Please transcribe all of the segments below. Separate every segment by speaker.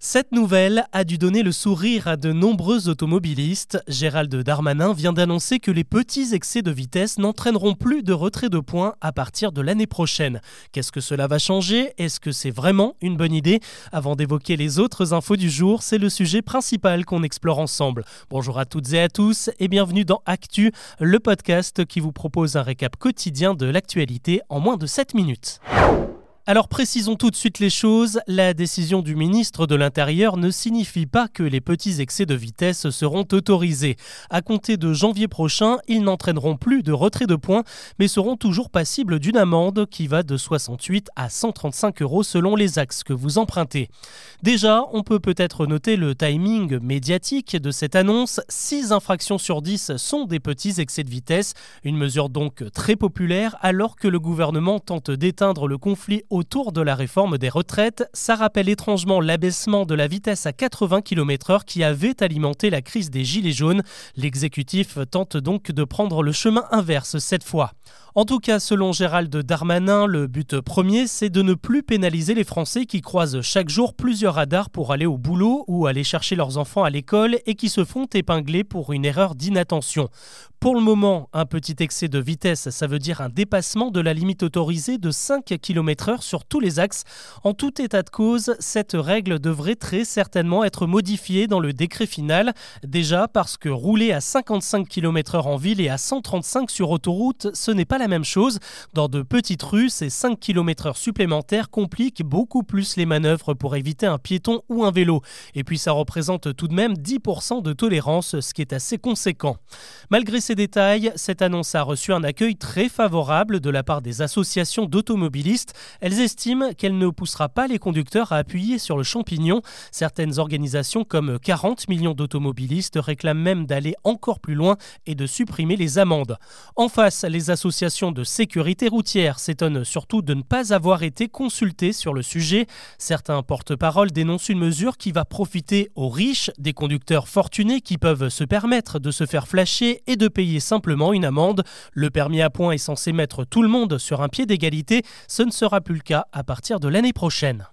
Speaker 1: Cette nouvelle a dû donner le sourire à de nombreux automobilistes. Gérald Darmanin vient d'annoncer que les petits excès de vitesse n'entraîneront plus de retrait de points à partir de l'année prochaine. Qu'est-ce que cela va changer? Est-ce que c'est vraiment une bonne idée? Avant d'évoquer les autres infos du jour, c'est le sujet principal qu'on explore ensemble. Bonjour à toutes et à tous et bienvenue dans Actu, le podcast qui vous propose un récap quotidien de l'actualité en moins de 7 minutes. Alors précisons tout de suite les choses, la décision du ministre de l'Intérieur ne signifie pas que les petits excès de vitesse seront autorisés. À compter de janvier prochain, ils n'entraîneront plus de retrait de points, mais seront toujours passibles d'une amende qui va de 68 à 135 euros selon les axes que vous empruntez. Déjà, on peut peut-être noter le timing médiatique de cette annonce. 6 infractions sur 10 sont des petits excès de vitesse, une mesure donc très populaire alors que le gouvernement tente d'éteindre le conflit autour de la réforme des retraites, ça rappelle étrangement l'abaissement de la vitesse à 80 km/h qui avait alimenté la crise des Gilets jaunes. L'exécutif tente donc de prendre le chemin inverse cette fois. En tout cas, selon Gérald Darmanin, le but premier, c'est de ne plus pénaliser les Français qui croisent chaque jour plusieurs radars pour aller au boulot ou aller chercher leurs enfants à l'école et qui se font épingler pour une erreur d'inattention. Pour le moment, un petit excès de vitesse, ça veut dire un dépassement de la limite autorisée de 5 km/h sur tous les axes. En tout état de cause, cette règle devrait très certainement être modifiée dans le décret final. Déjà parce que rouler à 55 km/h en ville et à 135 sur autoroute, ce n'est pas la même chose. Dans de petites rues, ces 5 km/h supplémentaires compliquent beaucoup plus les manœuvres pour éviter un piéton ou un vélo. Et puis ça représente tout de même 10% de tolérance, ce qui est assez conséquent. Malgré ces détails, cette annonce a reçu un accueil très favorable de la part des associations d'automobilistes. Estiment qu'elle ne poussera pas les conducteurs à appuyer sur le champignon. Certaines organisations comme 40 millions d'automobilistes réclament même d'aller encore plus loin et de supprimer les amendes. En face, les associations de sécurité routière s'étonne surtout de ne pas avoir été consultée sur le sujet. Certains porte-parole dénoncent une mesure qui va profiter aux riches, des conducteurs fortunés qui peuvent se permettre de se faire flasher et de payer simplement une amende. Le permis à points est censé mettre tout le monde sur un pied d'égalité. Ce ne sera plus cas à partir de l'année prochaine.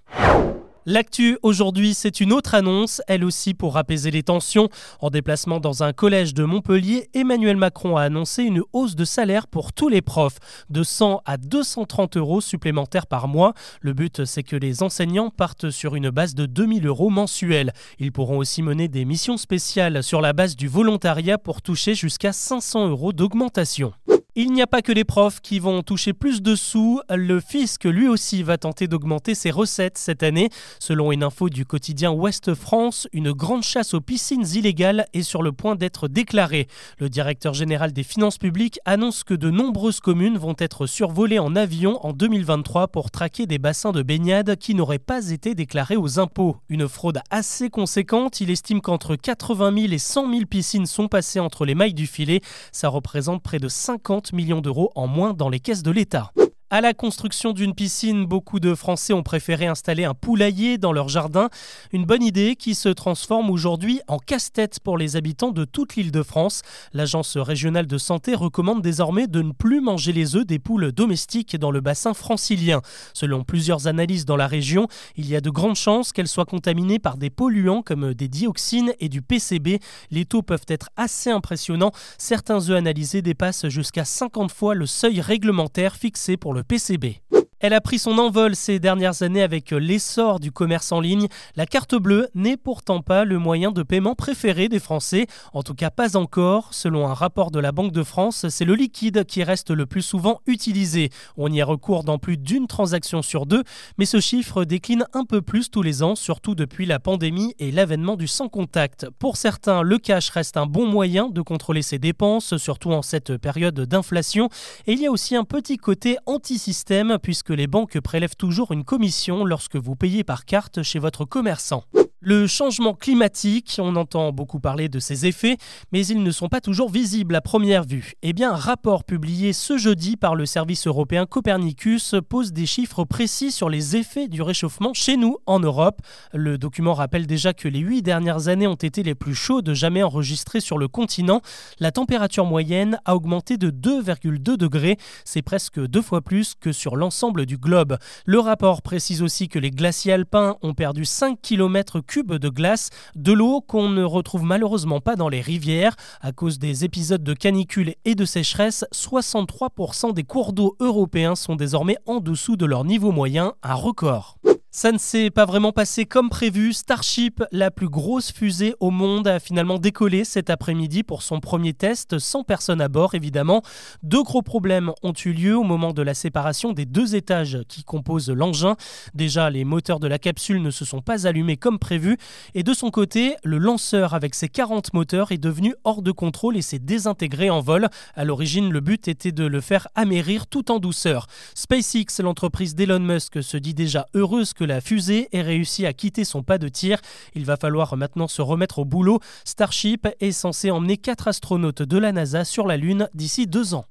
Speaker 1: L'actu aujourd'hui, c'est une autre annonce, elle aussi pour apaiser les tensions. En déplacement dans un collège de Montpellier, Emmanuel Macron a annoncé une hausse de salaire pour tous les profs, de 100 à 230 euros supplémentaires par mois. Le but, c'est que les enseignants partent sur une base de 2000 euros mensuels. Ils pourront aussi mener des missions spéciales sur la base du volontariat pour toucher jusqu'à 500 euros d'augmentation. Il n'y a pas que les profs qui vont toucher plus de sous, le fisc lui aussi va tenter d'augmenter ses recettes cette année. Selon une info du quotidien Ouest France, une grande chasse aux piscines illégales est sur le point d'être déclarée. Le directeur général des finances publiques annonce que de nombreuses communes vont être survolées en avion en 2023 pour traquer des bassins de baignade qui n'auraient pas été déclarés aux impôts. Une fraude assez conséquente, il estime qu'entre 80 000 et 100 000 piscines sont passées entre les mailles du filet. Ça représente près de 50 millions d'euros en moins dans les caisses de l'État. À la construction d'une piscine, beaucoup de Français ont préféré installer un poulailler dans leur jardin. Une bonne idée qui se transforme aujourd'hui en casse-tête pour les habitants de toute l'île de France. L'Agence régionale de santé recommande désormais de ne plus manger les œufs des poules domestiques dans le bassin francilien. Selon plusieurs analyses dans la région, il y a de grandes chances qu'elles soient contaminées par des polluants comme des dioxines et du PCB. Les taux peuvent être assez impressionnants. Certains œufs analysés dépassent jusqu'à 50 fois le seuil réglementaire fixé pour le PCB. Elle a pris son envol ces dernières années avec l'essor du commerce en ligne. La carte bleue n'est pourtant pas le moyen de paiement préféré des Français, en tout cas pas encore. Selon un rapport de la Banque de France, c'est le liquide qui reste le plus souvent utilisé. On y a recours dans plus d'une transaction sur deux, mais ce chiffre décline un peu plus tous les ans, surtout depuis la pandémie et l'avènement du sans contact. Pour certains, le cash reste un bon moyen de contrôler ses dépenses, surtout en cette période d'inflation. Et il y a aussi un petit côté anti-système puisque les banques prélèvent toujours une commission lorsque vous payez par carte chez votre commerçant. Le changement climatique, on entend beaucoup parler de ses effets, mais ils ne sont pas toujours visibles à première vue. Eh bien, un rapport publié ce jeudi par le service européen Copernicus pose des chiffres précis sur les effets du réchauffement chez nous en Europe. Le document rappelle déjà que les huit dernières années ont été les plus chaudes jamais enregistrées sur le continent. La température moyenne a augmenté de 2,2 degrés, c'est presque deux fois plus que sur l'ensemble du globe. Le rapport précise aussi que les glaciers alpins ont perdu 5 km de glace, de l'eau qu'on ne retrouve malheureusement pas dans les rivières. À cause des épisodes de canicule et de sécheresse, 63% des cours d'eau européens sont désormais en dessous de leur niveau moyen, un record. Ça ne s'est pas vraiment passé comme prévu. Starship, la plus grosse fusée au monde, a finalement décollé cet après-midi pour son premier test, sans personne à bord évidemment. Deux gros problèmes ont eu lieu au moment de la séparation des deux étages qui composent l'engin. Déjà, les moteurs de la capsule ne se sont pas allumés comme prévu. Et de son côté, le lanceur avec ses 40 moteurs est devenu hors de contrôle et s'est désintégré en vol. À l'origine, le but était de le faire amérir tout en douceur. SpaceX, l'entreprise d'Elon Musk, se dit déjà heureuse que la fusée ait réussi à quitter son pas de tir. Il va falloir maintenant se remettre au boulot. Starship est censé emmener quatre astronautes de la NASA sur la Lune d'ici deux ans.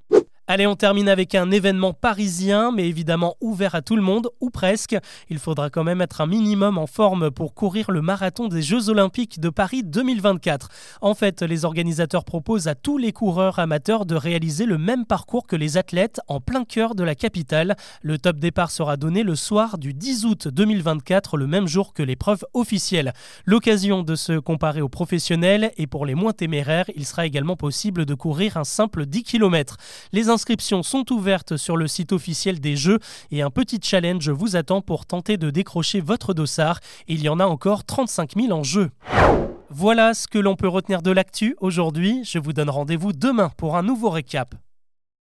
Speaker 1: Allez, on termine avec un événement parisien, mais évidemment ouvert à tout le monde, ou presque. Il faudra quand même être un minimum en forme pour courir le marathon des Jeux Olympiques de Paris 2024. En fait, les organisateurs proposent à tous les coureurs amateurs de réaliser le même parcours que les athlètes en plein cœur de la capitale. Le top départ sera donné le soir du 10 août 2024, le même jour que l'épreuve officielle. L'occasion de se comparer aux professionnels et pour les moins téméraires, il sera également possible de courir un simple 10 km. Inscriptions sont ouvertes sur le site officiel des Jeux et un petit challenge vous attend pour tenter de décrocher votre dossard. Il y en a encore 35 000 en jeu. Voilà ce que l'on peut retenir de l'actu aujourd'hui. Je vous donne rendez-vous demain pour un nouveau récap.